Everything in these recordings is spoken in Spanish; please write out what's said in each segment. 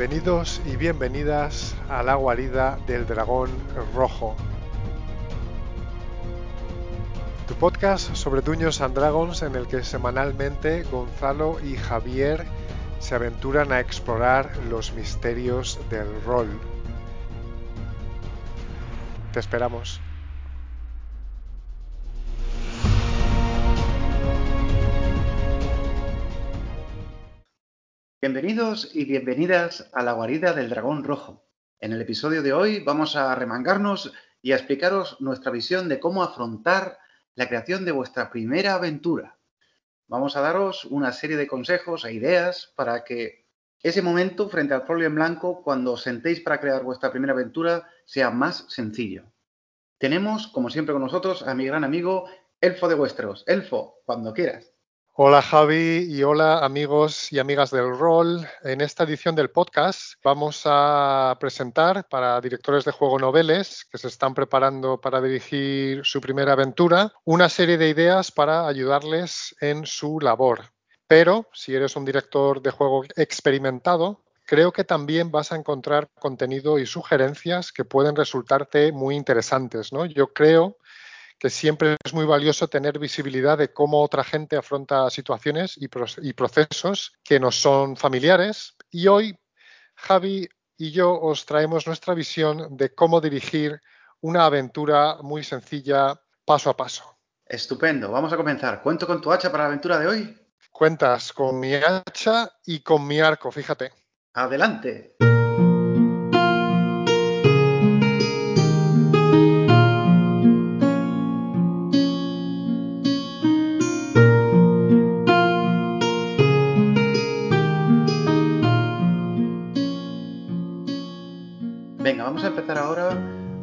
Bienvenidos y bienvenidas a la guarida del dragón rojo. Tu podcast sobre Duños and Dragons en el que semanalmente Gonzalo y Javier se aventuran a explorar los misterios del rol. Te esperamos. Bienvenidos y bienvenidas a la guarida del dragón rojo. En el episodio de hoy vamos a remangarnos y a explicaros nuestra visión de cómo afrontar la creación de vuestra primera aventura. Vamos a daros una serie de consejos e ideas para que ese momento frente al folio en blanco, cuando os sentéis para crear vuestra primera aventura, sea más sencillo. Tenemos, como siempre con nosotros, a mi gran amigo Elfo de Vuestros. Elfo, cuando quieras. Hola Javi y hola amigos y amigas del rol. En esta edición del podcast vamos a presentar para directores de juego noveles que se están preparando para dirigir su primera aventura una serie de ideas para ayudarles en su labor. Pero si eres un director de juego experimentado, creo que también vas a encontrar contenido y sugerencias que pueden resultarte muy interesantes. ¿no? Yo creo que siempre es muy valioso tener visibilidad de cómo otra gente afronta situaciones y, procesos que nos son familiares. Y hoy, Javi y yo os traemos nuestra visión de cómo dirigir una aventura muy sencilla, paso a paso. Estupendo, vamos a comenzar. ¿Cuento con tu hacha para la aventura de hoy? Cuentas con mi hacha y con mi arco, fíjate. Adelante.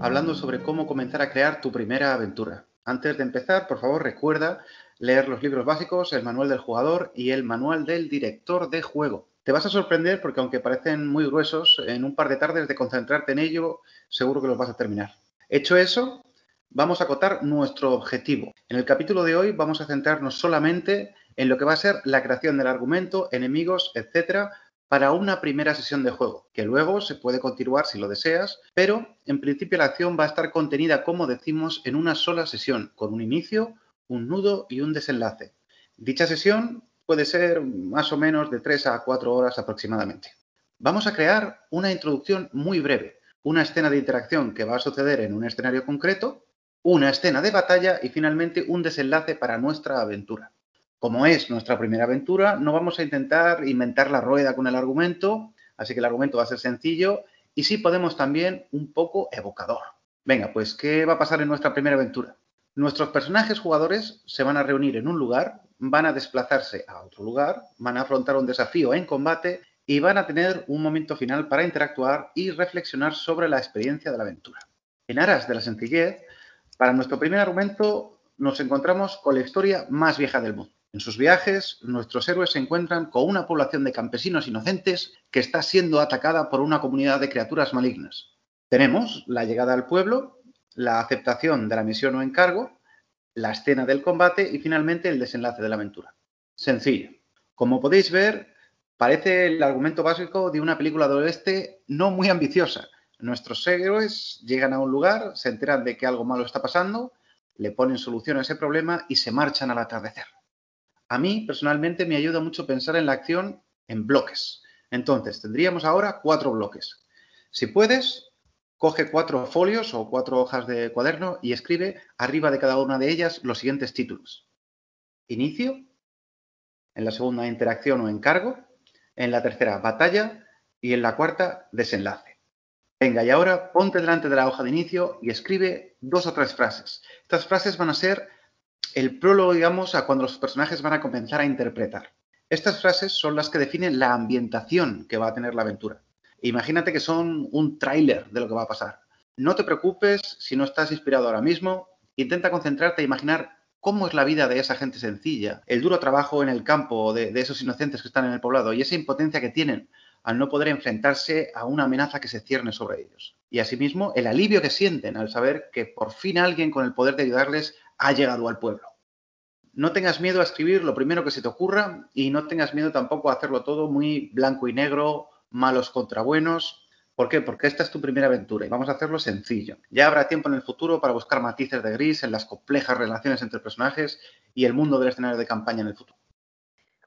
Hablando sobre cómo comenzar a crear tu primera aventura. Antes de empezar, por favor, recuerda leer los libros básicos, el manual del jugador y el manual del director de juego. Te vas a sorprender porque aunque parecen muy gruesos, en un par de tardes de concentrarte en ello, seguro que los vas a terminar. Hecho eso, vamos a acotar nuestro objetivo. En el capítulo de hoy vamos a centrarnos solamente en lo que va a ser la creación del argumento, enemigos, etcétera, para una primera sesión de juego, que luego se puede continuar si lo deseas, pero en principio la acción va a estar contenida, como decimos, en una sola sesión, con un inicio, un nudo y un desenlace. Dicha sesión puede ser más o menos de 3 a 4 horas aproximadamente. Vamos a crear una introducción muy breve, una escena de interacción que va a suceder en un escenario concreto, una escena de batalla y finalmente un desenlace para nuestra aventura. Como es nuestra primera aventura, no vamos a intentar inventar la rueda con el argumento, así que el argumento va a ser sencillo y sí podemos también un poco evocador. Venga, pues, ¿qué va a pasar en nuestra primera aventura? Nuestros personajes jugadores se van a reunir en un lugar, van a desplazarse a otro lugar, van a afrontar un desafío en combate y van a tener un momento final para interactuar y reflexionar sobre la experiencia de la aventura. En aras de la sencillez, para nuestro primer argumento nos encontramos con la historia más vieja del mundo. En sus viajes, nuestros héroes se encuentran con una población de campesinos inocentes que está siendo atacada por una comunidad de criaturas malignas. Tenemos la llegada al pueblo, la aceptación de la misión o encargo, la escena del combate y finalmente el desenlace de la aventura. Sencillo. Como podéis ver, parece el argumento básico de una película de oeste no muy ambiciosa. Nuestros héroes llegan a un lugar, se enteran de que algo malo está pasando, le ponen solución a ese problema y se marchan al atardecer. A mí, personalmente, me ayuda mucho pensar en la acción en bloques. Entonces, tendríamos ahora cuatro bloques. Si puedes, coge cuatro folios o cuatro hojas de cuaderno y escribe arriba de cada una de ellas los siguientes títulos. Inicio, en la segunda interacción o encargo, en la tercera batalla y en la cuarta desenlace. Venga, y ahora ponte delante de la hoja de inicio y escribe dos o tres frases. Estas frases van a ser el prólogo, digamos, a cuando los personajes van a comenzar a interpretar. Estas frases son las que definen la ambientación que va a tener la aventura. Imagínate que son un tráiler de lo que va a pasar. No te preocupes si no estás inspirado ahora mismo. Intenta concentrarte e imaginar cómo es la vida de esa gente sencilla, el duro trabajo en el campo de, de esos inocentes que están en el poblado y esa impotencia que tienen al no poder enfrentarse a una amenaza que se cierne sobre ellos. Y asimismo, el alivio que sienten al saber que por fin alguien con el poder de ayudarles ha llegado al pueblo. No tengas miedo a escribir lo primero que se te ocurra y no tengas miedo tampoco a hacerlo todo muy blanco y negro malos contra buenos. ¿Por qué? Porque esta es tu primera aventura y vamos a hacerlo sencillo. Ya habrá tiempo en el futuro para buscar matices de gris en las complejas relaciones entre personajes y el mundo del escenario de campaña en el futuro.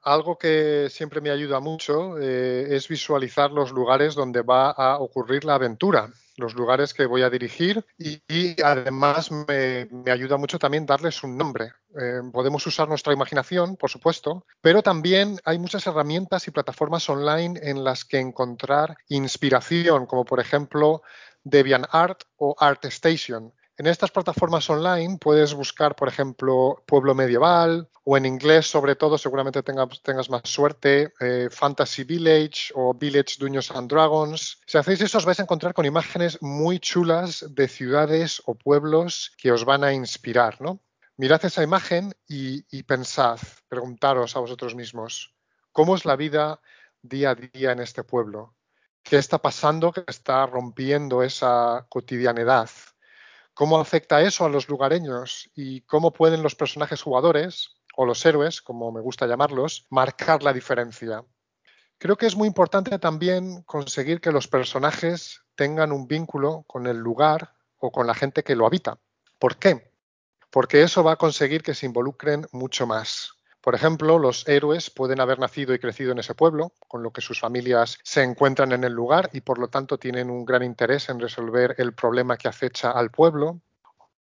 Algo que siempre me ayuda mucho eh, es visualizar los lugares donde va a ocurrir la aventura, los lugares que voy a dirigir y, además me, ayuda mucho también darles un nombre. Eh, podemos usar nuestra imaginación, por supuesto, pero también hay muchas herramientas y plataformas online en las que encontrar inspiración, como por ejemplo DeviantArt o ArtStation en estas plataformas online puedes buscar, por ejemplo, pueblo medieval o en inglés, sobre todo, seguramente tengas, más suerte, eh, Fantasy Village o Village Dungeons and Dragons. Si hacéis eso, os vais a encontrar con imágenes muy chulas de ciudades o pueblos que os van a inspirar, ¿no? Mirad esa imagen y, y pensad, preguntaros a vosotros mismos, ¿cómo es la vida día a día en este pueblo? ¿Qué está pasando que está rompiendo esa cotidianidad? ¿Cómo afecta eso a los lugareños y cómo pueden los personajes jugadores, o los héroes, como me gusta llamarlos, marcar la diferencia? Creo que es muy importante también conseguir que los personajes tengan un vínculo con el lugar o con la gente que lo habita. ¿Por qué? Porque eso va a conseguir que se involucren mucho más. Por ejemplo, los héroes pueden haber nacido y crecido en ese pueblo, con lo que sus familias se encuentran en el lugar y por lo tanto tienen un gran interés en resolver el problema que acecha al pueblo.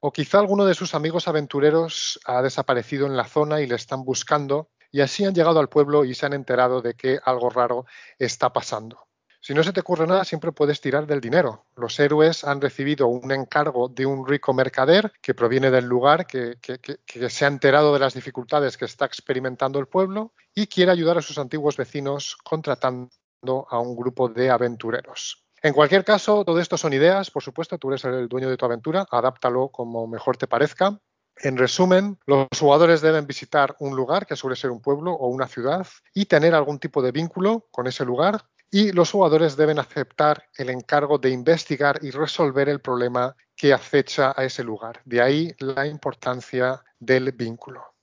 O quizá alguno de sus amigos aventureros ha desaparecido en la zona y le están buscando y así han llegado al pueblo y se han enterado de que algo raro está pasando. Si no se te ocurre nada, siempre puedes tirar del dinero. Los héroes han recibido un encargo de un rico mercader que proviene del lugar, que, se ha enterado de las dificultades que está experimentando el pueblo y quiere ayudar a sus antiguos vecinos contratando a un grupo de aventureros. En cualquier caso, todo esto son ideas, por supuesto, tú eres el dueño de tu aventura, adáptalo como mejor te parezca. En resumen, los jugadores deben visitar un lugar que suele ser un pueblo o una ciudad y tener algún tipo de vínculo con ese lugar y los jugadores deben aceptar el encargo de investigar y resolver el problema que acecha a ese lugar. De ahí la importancia del vínculo.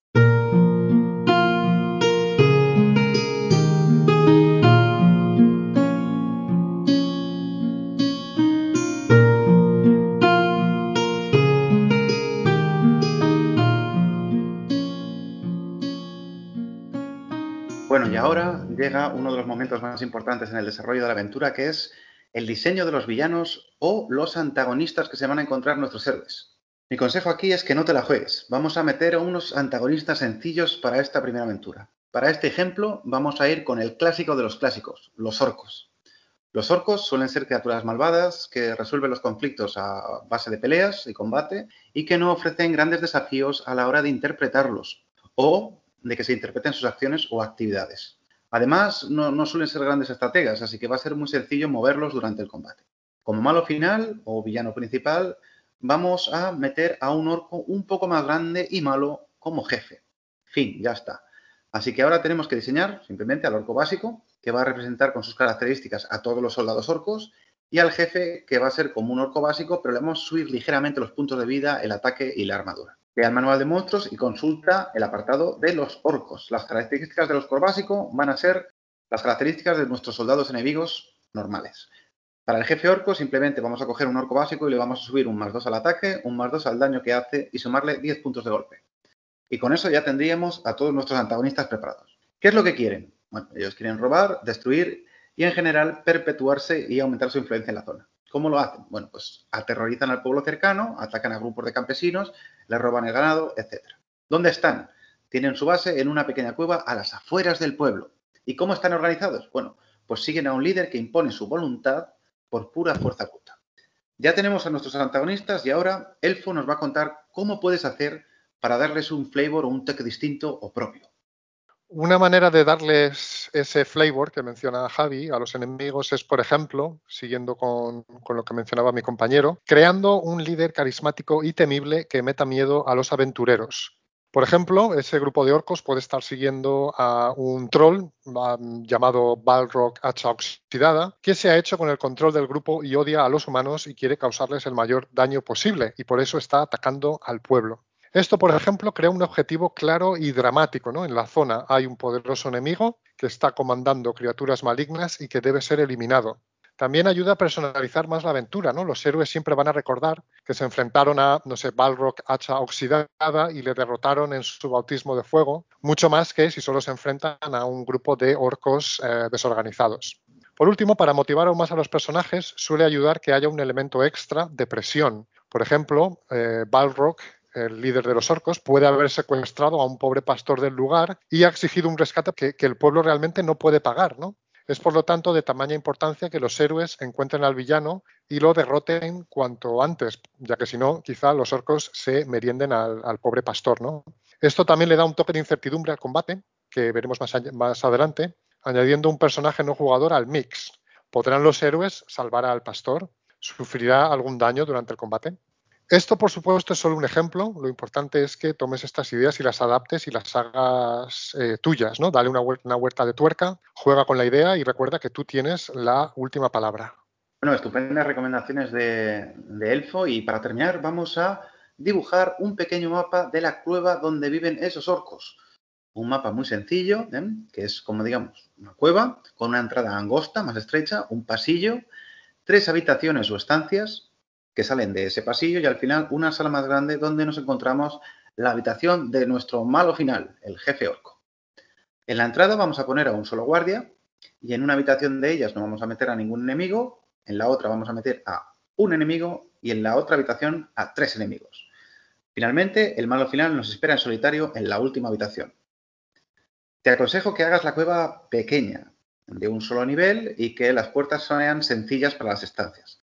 Llega uno de los momentos más importantes en el desarrollo de la aventura, que es el diseño de los villanos o los antagonistas que se van a encontrar nuestros héroes. Mi consejo aquí es que no te la juegues. Vamos a meter unos antagonistas sencillos para esta primera aventura. Para este ejemplo, vamos a ir con el clásico de los clásicos, los orcos. Los orcos suelen ser criaturas malvadas que resuelven los conflictos a base de peleas y combate y que no ofrecen grandes desafíos a la hora de interpretarlos o de que se interpreten sus acciones o actividades. Además, no, suelen ser grandes estrategas, así que va a ser muy sencillo moverlos durante el combate. Como malo final o villano principal, vamos a meter a un orco un poco más grande y malo como jefe. Fin, ya está. Así que ahora tenemos que diseñar simplemente al orco básico, que va a representar con sus características a todos los soldados orcos, y al jefe, que va a ser como un orco básico, pero le vamos a subir ligeramente los puntos de vida, el ataque y la armadura. Ve al manual de monstruos y consulta el apartado de los orcos. Las características del orco básico van a ser las características de nuestros soldados enemigos normales. Para el jefe orco simplemente vamos a coger un orco básico y le vamos a subir un más 2 al ataque, un más 2 al daño que hace y sumarle 10 puntos de golpe. Y con eso ya tendríamos a todos nuestros antagonistas preparados. ¿Qué es lo que quieren? Bueno, ellos quieren robar, destruir y en general perpetuarse y aumentar su influencia en la zona. ¿Cómo lo hacen? Bueno, pues aterrorizan al pueblo cercano, atacan a grupos de campesinos, les roban el ganado, etc. ¿Dónde están? Tienen su base en una pequeña cueva a las afueras del pueblo. ¿Y cómo están organizados? Bueno, pues siguen a un líder que impone su voluntad por pura fuerza bruta. Ya tenemos a nuestros antagonistas y ahora Elfo nos va a contar cómo puedes hacer para darles un flavor o un toque distinto o propio. Una manera de darles ese flavor que menciona Javi a los enemigos es, por ejemplo, siguiendo con, lo que mencionaba mi compañero, creando un líder carismático y temible que meta miedo a los aventureros. Por ejemplo, ese grupo de orcos puede estar siguiendo a un troll llamado Balrog Hacha Oxidada, que se ha hecho con el control del grupo y odia a los humanos y quiere causarles el mayor daño posible, y por eso está atacando al pueblo. Esto, por ejemplo, crea un objetivo claro y dramático. ¿no? En la zona hay un poderoso enemigo que está comandando criaturas malignas y que debe ser eliminado. También ayuda a personalizar más la aventura, ¿no? Los héroes siempre van a recordar que se enfrentaron a, no sé, Balrog hacha oxidada y le derrotaron en su bautismo de fuego, mucho más que si solo se enfrentan a un grupo de orcos eh, desorganizados. Por último, para motivar aún más a los personajes, suele ayudar que haya un elemento extra de presión. Por ejemplo, eh, Balrog el líder de los orcos, puede haber secuestrado a un pobre pastor del lugar y ha exigido un rescate que, el pueblo realmente no puede pagar, ¿no? Es por lo tanto de tamaña importancia que los héroes encuentren al villano y lo derroten cuanto antes, ya que si no, quizá los orcos se merienden al, pobre pastor, ¿no? Esto también le da un toque de incertidumbre al combate, que veremos más, más adelante, añadiendo un personaje no jugador al mix. ¿Podrán los héroes salvar al pastor? ¿Sufrirá algún daño durante el combate? Esto, por supuesto, es solo un ejemplo. Lo importante es que tomes estas ideas y las adaptes y las hagas eh, tuyas, ¿no? Dale una, una huerta de tuerca, juega con la idea y recuerda que tú tienes la última palabra. Bueno, estupendas recomendaciones de, Elfo y para terminar vamos a dibujar un pequeño mapa de la cueva donde viven esos orcos. Un mapa muy sencillo, ¿eh? que es como digamos una cueva con una entrada angosta, más estrecha, un pasillo, tres habitaciones o estancias, que salen de ese pasillo y al final una sala más grande donde nos encontramos la habitación de nuestro malo final, el jefe orco. En la entrada vamos a poner a un solo guardia y en una habitación de ellas no vamos a meter a ningún enemigo, en la otra vamos a meter a un enemigo y en la otra habitación a tres enemigos. Finalmente, el malo final nos espera en solitario en la última habitación. Te aconsejo que hagas la cueva pequeña, de un solo nivel y que las puertas sean sencillas para las estancias.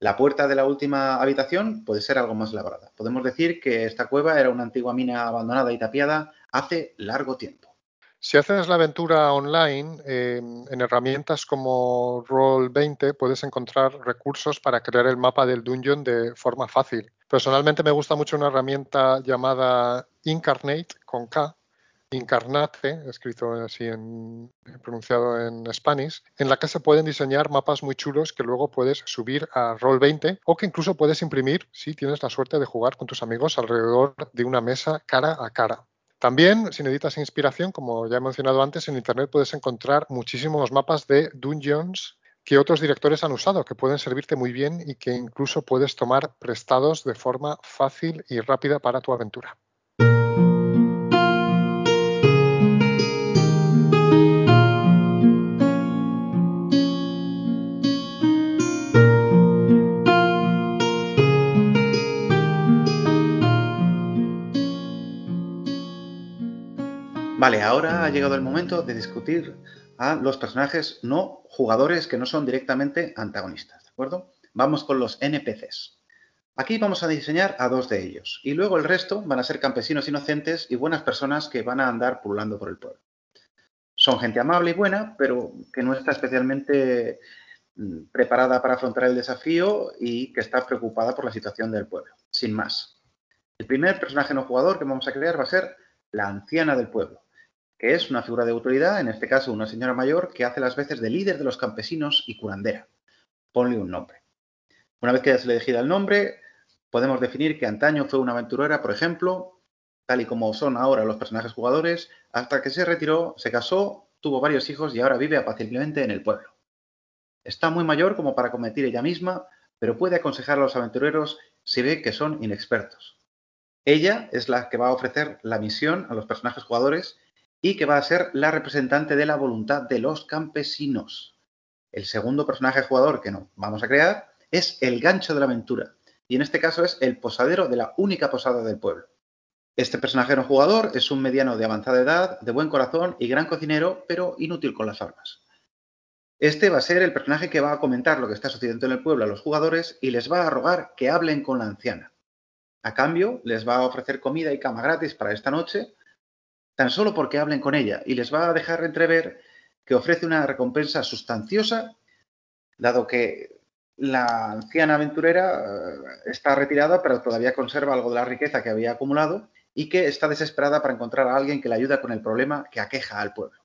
La puerta de la última habitación puede ser algo más labrada. Podemos decir que esta cueva era una antigua mina abandonada y tapiada hace largo tiempo. Si haces la aventura online, em, en herramientas como Roll20 puedes encontrar recursos para crear el mapa del dungeon de forma fácil. Personalmente me gusta mucho una herramienta llamada Incarnate con K, Incarnate, escrito así en, pronunciado en Spanish, en la que se pueden diseñar mapas muy chulos que luego puedes subir a Roll20 o que incluso puedes imprimir si tienes la suerte de jugar con tus amigos alrededor de una mesa cara a cara. También, si necesitas inspiración, como ya he mencionado antes, en Internet puedes encontrar muchísimos mapas de dungeons que otros directores han usado, que pueden servirte muy bien y que incluso puedes tomar prestados de forma fácil y rápida para tu aventura. Vale, ahora ha llegado el momento de discutir a los personajes no jugadores que no son directamente antagonistas, ¿de acuerdo? Vamos con los NPCs. Aquí vamos a diseñar a dos de ellos y luego el resto van a ser campesinos inocentes y buenas personas que van a andar pululando por el pueblo. Son gente amable y buena, pero que no está especialmente mm, preparada para afrontar el desafío y que está preocupada por la situación del pueblo, sin más. El primer personaje no jugador que vamos a crear va a ser la anciana del pueblo que es una figura de autoridad, en este caso una señora mayor, que hace las veces de líder de los campesinos y curandera. Ponle un nombre. Una vez que le elegido el nombre, podemos definir que antaño fue una aventurera, por ejemplo, tal y como son ahora los personajes jugadores, hasta que se retiró, se casó, tuvo varios hijos y ahora vive apaciblemente en el pueblo. Está muy mayor como para cometer ella misma, pero puede aconsejar a los aventureros si ve que son inexpertos. Ella es la que va a ofrecer la misión a los personajes jugadores y que va a ser la representante de la voluntad de los campesinos. El segundo personaje jugador que nos vamos a crear es el gancho de la aventura, y en este caso es el posadero de la única posada del pueblo. Este personaje no jugador es un mediano de avanzada edad, de buen corazón y gran cocinero, pero inútil con las armas. Este va a ser el personaje que va a comentar lo que está sucediendo en el pueblo a los jugadores y les va a rogar que hablen con la anciana. A cambio, les va a ofrecer comida y cama gratis para esta noche tan solo porque hablen con ella y les va a dejar entrever que ofrece una recompensa sustanciosa, dado que la anciana aventurera eh, está retirada, pero todavía conserva algo de la riqueza que había acumulado y que está desesperada para encontrar a alguien que le ayude con el problema que aqueja al pueblo.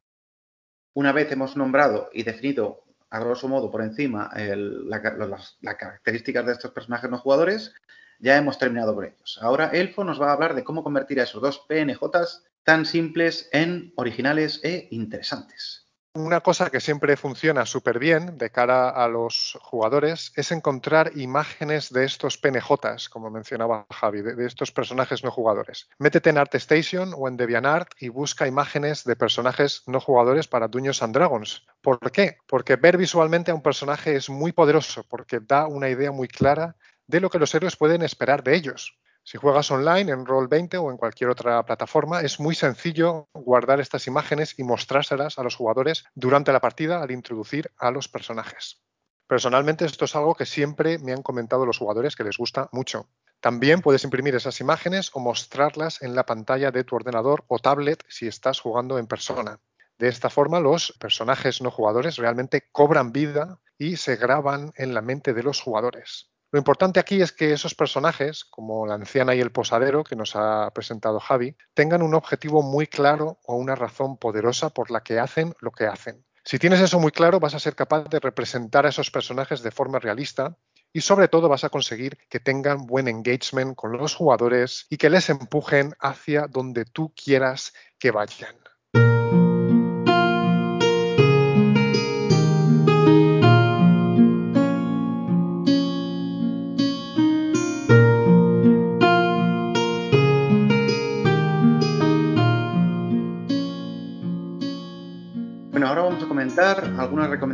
Una vez hemos nombrado y definido, a grosso modo, por encima las, las características de estos personajes no jugadores, ya hemos terminado con ellos. Ahora Elfo nos va a hablar de cómo convertir a esos dos PNJs tan simples en originales e interesantes. Una cosa que siempre funciona súper bien de cara a los jugadores es encontrar imágenes de estos PNJs, como mencionaba Javi, de, estos personajes no jugadores. Métete en ArtStation o en DeviantArt y busca imágenes de personajes no jugadores para Dungeons and Dragons. ¿Por qué? Porque ver visualmente a un personaje es muy poderoso, porque da una idea muy clara de lo que los héroes pueden esperar de ellos. Si juegas online en Roll20 o en cualquier otra plataforma, es muy sencillo guardar estas imágenes y mostrárselas a los jugadores durante la partida al introducir a los personajes. Personalmente esto es algo que siempre me han comentado los jugadores que les gusta mucho. También puedes imprimir esas imágenes o mostrarlas en la pantalla de tu ordenador o tablet si estás jugando en persona. De esta forma, los personajes no jugadores realmente cobran vida y se graban en la mente de los jugadores. Lo importante aquí es que esos personajes, como la anciana y el posadero que nos ha presentado Javi, tengan un objetivo muy claro o una razón poderosa por la que hacen lo que hacen. Si tienes eso muy claro, vas a ser capaz de representar a esos personajes de forma realista y sobre todo vas a conseguir que tengan buen engagement con los jugadores y que les empujen hacia donde tú quieras que vayan.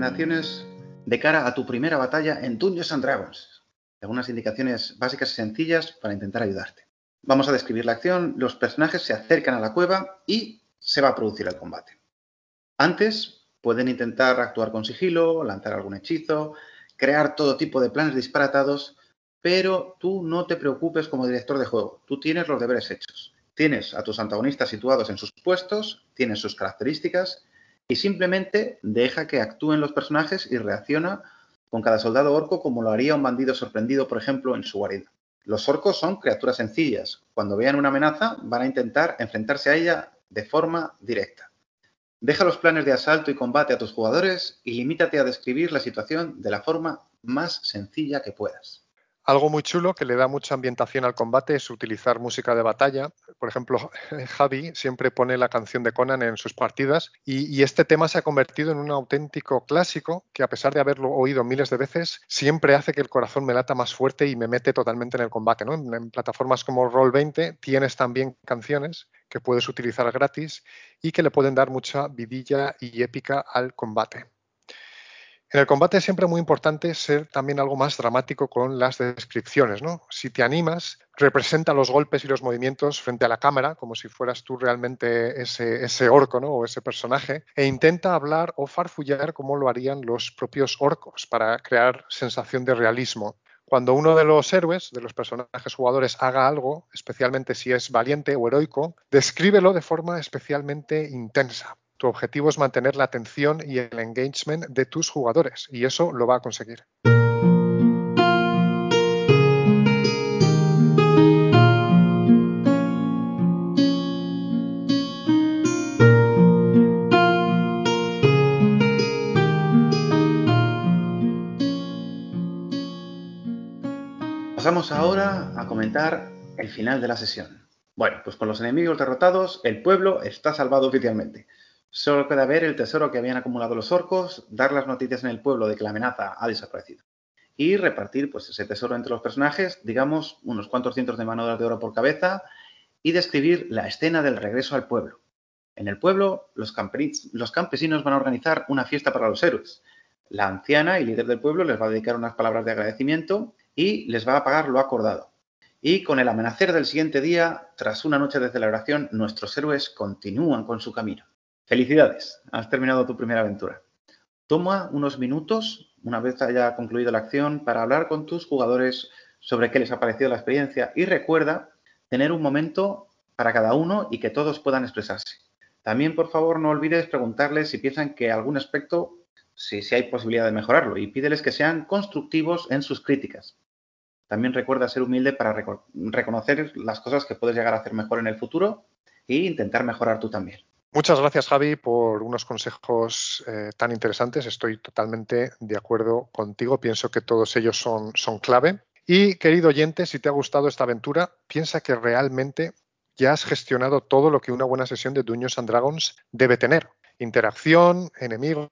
De cara a tu primera batalla en Dungeons and Dragons. Algunas indicaciones básicas y sencillas para intentar ayudarte. Vamos a describir la acción, los personajes se acercan a la cueva y se va a producir el combate. Antes pueden intentar actuar con sigilo, lanzar algún hechizo, crear todo tipo de planes disparatados, pero tú no te preocupes como director de juego, tú tienes los deberes hechos. Tienes a tus antagonistas situados en sus puestos, tienes sus características y simplemente deja que actúen los personajes y reacciona con cada soldado orco como lo haría un bandido sorprendido, por ejemplo, en su guarida. Los orcos son criaturas sencillas. Cuando vean una amenaza, van a intentar enfrentarse a ella de forma directa. Deja los planes de asalto y combate a tus jugadores y limítate a describir la situación de la forma más sencilla que puedas. Algo muy chulo que le da mucha ambientación al combate es utilizar música de batalla. Por ejemplo, Javi siempre pone la canción de Conan en sus partidas y, este tema se ha convertido en un auténtico clásico que a pesar de haberlo oído miles de veces, siempre hace que el corazón me lata más fuerte y me mete totalmente en el combate. En, en plataformas como Roll20 tienes también canciones que puedes utilizar gratis y que le pueden dar mucha vidilla y épica al combate. En el combate es siempre muy importante ser también algo más dramático con las descripciones. ¿no? Si te animas, representa los golpes y los movimientos frente a la cámara, como si fueras tú realmente ese, orco ¿no? o ese personaje, e intenta hablar o farfullar como lo harían los propios orcos para crear sensación de realismo. Cuando uno de los héroes, de los personajes jugadores, haga algo, especialmente si es valiente o heroico, descríbelo de forma especialmente intensa. Tu objetivo es mantener la atención y el engagement de tus jugadores y eso lo va a conseguir. Pasamos ahora a comentar el final de la sesión. Bueno, pues con los enemigos derrotados, el pueblo está salvado oficialmente. Solo queda ver el tesoro que habían acumulado los orcos, dar las noticias en el pueblo de que la amenaza ha desaparecido. Y repartir pues, ese tesoro entre los personajes, digamos, unos cuantos cientos de mano de oro por cabeza, y describir la escena del regreso al pueblo. En el pueblo, los, los campesinos van a organizar una fiesta para los héroes. La anciana y líder del pueblo les va a dedicar unas palabras de agradecimiento y les va a pagar lo acordado. Y con el amanecer del siguiente día, tras una noche de celebración, nuestros héroes continúan con su camino. Felicidades, has terminado tu primera aventura. Toma unos minutos, una vez haya concluido la acción, para hablar con tus jugadores sobre qué les ha parecido la experiencia y recuerda tener un momento para cada uno y que todos puedan expresarse. También, por favor, no olvides preguntarles si piensan que algún aspecto, si, hay posibilidad de mejorarlo, y pídeles que sean constructivos en sus críticas. También recuerda ser humilde para reconocer las cosas que puedes llegar a hacer mejor en el futuro e intentar mejorar tú también. Muchas gracias, Javi, por unos consejos eh, tan interesantes. Estoy totalmente de acuerdo contigo. Pienso que todos ellos son, son clave. Y querido oyente, si te ha gustado esta aventura, piensa que realmente ya has gestionado todo lo que una buena sesión de Dungeons and Dragons debe tener. Interacción, enemigos,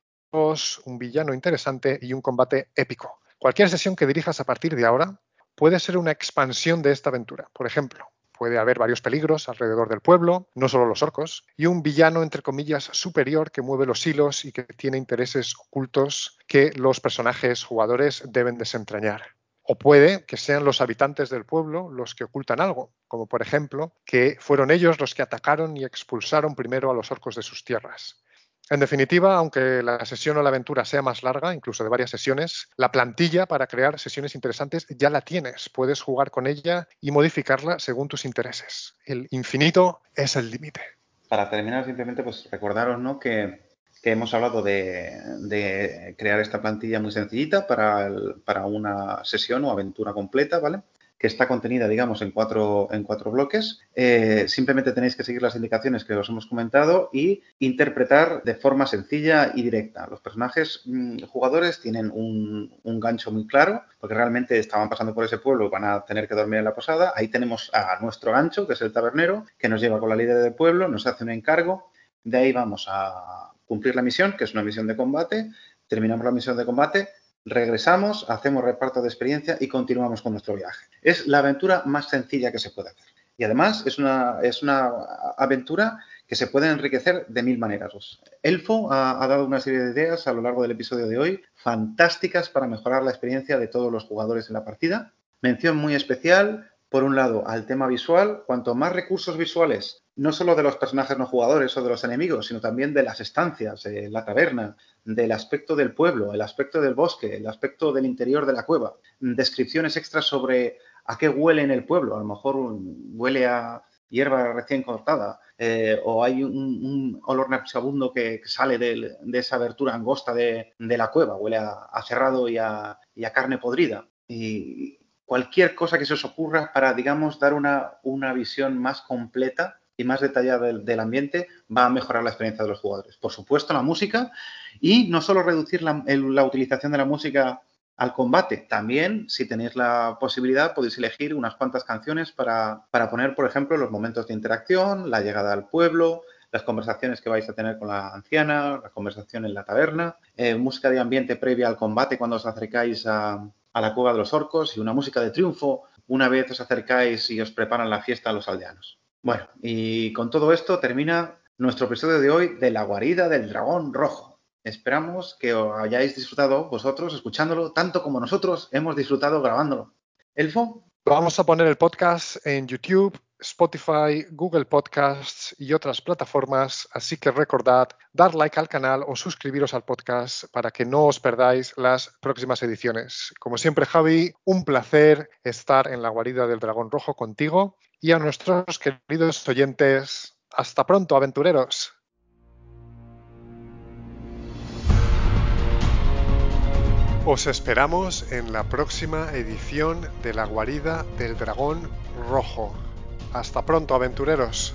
un villano interesante y un combate épico. Cualquier sesión que dirijas a partir de ahora puede ser una expansión de esta aventura. Por ejemplo, puede haber varios peligros alrededor del pueblo, no solo los orcos, y un villano, entre comillas, superior que mueve los hilos y que tiene intereses ocultos que los personajes jugadores deben desentrañar. O puede que sean los habitantes del pueblo los que ocultan algo, como por ejemplo que fueron ellos los que atacaron y expulsaron primero a los orcos de sus tierras. En definitiva, aunque la sesión o la aventura sea más larga, incluso de varias sesiones, la plantilla para crear sesiones interesantes ya la tienes. Puedes jugar con ella y modificarla según tus intereses. El infinito es el límite. Para terminar, simplemente pues recordaros ¿no? que, hemos hablado de, crear esta plantilla muy sencillita para, para una sesión o aventura completa, ¿vale? Que está contenida, digamos, en cuatro, en cuatro bloques. Eh, simplemente tenéis que seguir las indicaciones que os hemos comentado y interpretar de forma sencilla y directa. Los personajes mm, jugadores tienen un, gancho muy claro, porque realmente estaban pasando por ese pueblo y van a tener que dormir en la posada. Ahí tenemos a nuestro gancho, que es el tabernero, que nos lleva con la líder del pueblo, nos hace un encargo. De ahí vamos a cumplir la misión, que es una misión de combate. Terminamos la misión de combate, regresamos, hacemos reparto de experiencia y continuamos con nuestro viaje. Es la aventura más sencilla que se puede hacer. Y además es una, es una aventura que se puede enriquecer de mil maneras. Elfo ha, dado una serie de ideas a lo largo del episodio de hoy, fantásticas para mejorar la experiencia de todos los jugadores en la partida. Mención muy especial, por un lado, al tema visual. Cuanto más recursos visuales no solo de los personajes no jugadores o de los enemigos, sino también de las estancias, de la taberna, del aspecto del pueblo, el aspecto del bosque, el aspecto del interior de la cueva, descripciones extras sobre a qué huele en el pueblo, a lo mejor huele a hierba recién cortada, eh, o hay un, olor nauseabundo que, sale de, esa abertura angosta de, la cueva, huele a, cerrado y a, carne podrida. Y cualquier cosa que se os ocurra para, digamos, dar una, una visión más completa y más detallada del, ambiente va a mejorar la experiencia de los jugadores. Por supuesto, la música y no solo reducir la, utilización de la música al combate. También, si tenéis la posibilidad, podéis elegir unas cuantas canciones para, poner, por ejemplo, los momentos de interacción, la llegada al pueblo, las conversaciones que vais a tener con la anciana, la conversación en la taberna, eh, música de ambiente previa al combate cuando os acercáis a, a la cueva de los orcos y una música de triunfo una vez os acercáis y os preparan la fiesta a los aldeanos. Bueno, y con todo esto termina nuestro episodio de hoy de la guarida del dragón rojo. Esperamos que os hayáis disfrutado vosotros escuchándolo tanto como nosotros hemos disfrutado grabándolo. Elfo. Vamos a poner el podcast en YouTube, Spotify, Google Podcasts y otras plataformas, así que recordad dar like al canal o suscribiros al podcast para que no os perdáis las próximas ediciones. Como siempre, Javi, un placer estar en la guarida del dragón rojo contigo y a nuestros queridos oyentes. Hasta pronto, aventureros. Os esperamos en la próxima edición de La guarida del dragón rojo. Hasta pronto, aventureros.